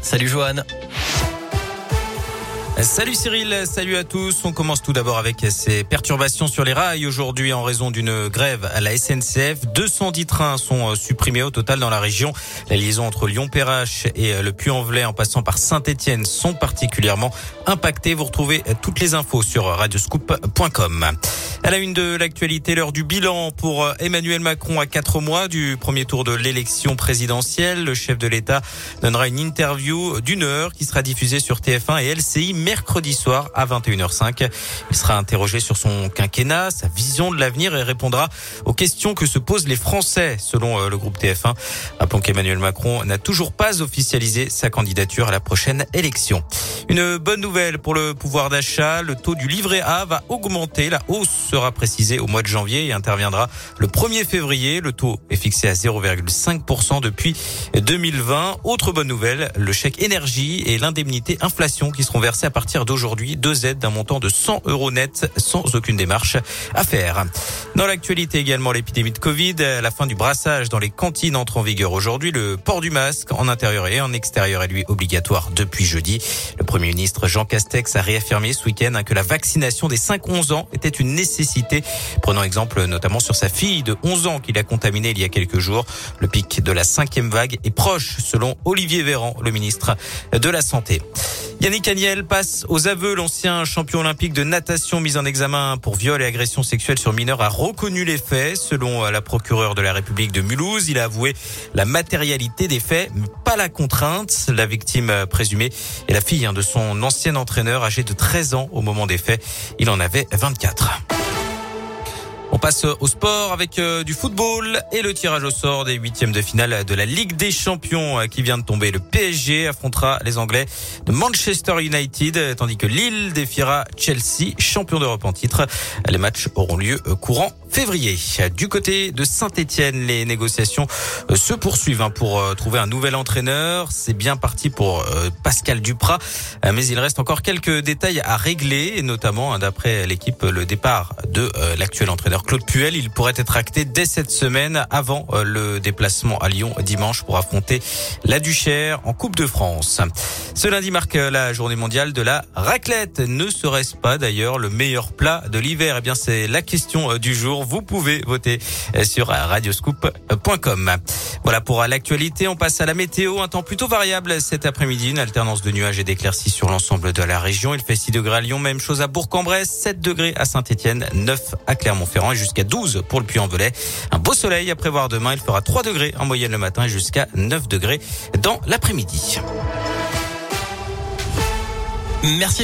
Salut Johan. Salut Cyril, salut à tous. On commence tout d'abord avec ces perturbations sur les rails aujourd'hui en raison d'une grève à la SNCF. 210 trains sont euh, supprimés au total dans la région. La liaison entre Lyon-Perrache et euh, le Puy-en-Velay en passant par Saint-Etienne sont particulièrement impactées. Vous retrouvez euh, toutes les infos sur radioscoop.com. À la une de l'actualité, l'heure du bilan pour Emmanuel Macron à quatre mois du premier tour de l'élection présidentielle. Le chef de l'État donnera une interview d'une heure qui sera diffusée sur TF1 et LCI mercredi soir à 21h05. Il sera interrogé sur son quinquennat, sa vision de l'avenir et répondra aux questions que se posent les Français, selon euh, le groupe TF1. Rappelons qu'Emmanuel Macron n'a toujours pas officialisé sa candidature à la prochaine élection. Une bonne nouvelle pour le pouvoir d'achat. Le taux du livret A va augmenter. La hausse sera précisée au mois de janvier et interviendra le 1er février. Le taux est fixé à 0,5% depuis 2020. Autre bonne nouvelle, le chèque énergie et l'indemnité inflation qui seront versés à partir d'aujourd'hui deux aides d'un montant de 100 euros net sans aucune démarche à faire. Dans l'actualité également, l'épidémie de Covid, la fin du brassage dans les cantines entre en vigueur aujourd'hui. Le port du masque en intérieur et en extérieur est lui obligatoire depuis jeudi. Le Premier ministre Jean Castex a réaffirmé ce week-end que la vaccination des 5-11 ans était une nécessité. Prenant exemple notamment sur sa fille de 11 ans qu'il a contaminée il y a quelques jours. Le pic de la cinquième vague est proche selon Olivier Véran, le ministre de la Santé. Yannick Agnel passe aux aveux. L'ancien champion olympique de natation mis en examen pour viol et agression sexuelle sur mineur a reconnu les faits. Selon la procureure de la République de Mulhouse, il a avoué la matérialité des faits, mais pas la contrainte. La victime présumée est la fille de son ancien entraîneur âgé de 13 ans au moment des faits. Il en avait 24. On passe au sport avec euh, du football et le tirage au sort des huitièmes de finale de la Ligue des Champions euh, qui vient de tomber. Le PSG affrontera les Anglais de Manchester United, tandis que Lille défiera Chelsea, champion d'Europe en titre. Les matchs auront lieu euh, courant février. Du côté de Saint-Etienne, les négociations se poursuivent hein, pour trouver un nouvel entraîneur. C'est bien parti pour Pascal Duprat, mais il reste encore quelques détails à régler, notamment hein, d'après l'équipe le départ de l'actuel entraîneur Claude Puel. Il pourrait être acté dès cette semaine avant euh, le déplacement à Lyon dimanche pour affronter la Duchère en Coupe de France. Ce lundi marque la journée mondiale de la raclette. Ne serait-ce pas d'ailleurs le meilleur plat de l'hiver? Eh bien, c'est la question euh, du jour. Vous pouvez voter euh, sur radioscoop.com. Voilà pour l'actualité. On passe à la météo. Un temps plutôt variable cet après-midi. Une alternance de nuages et d'éclaircies sur l'ensemble de la région. Il fait 6 degrés à Lyon. Même chose à Bourg-en-Bresse. 7 degrés à Saint-Etienne. 9 à Clermont-Ferrand et jusqu'à 12 pour le Puy-en-Velay. Un beau soleil à prévoir demain. Il fera 3 degrés en moyenne le matin et jusqu'à 9 degrés dans l'après-midi. Merci.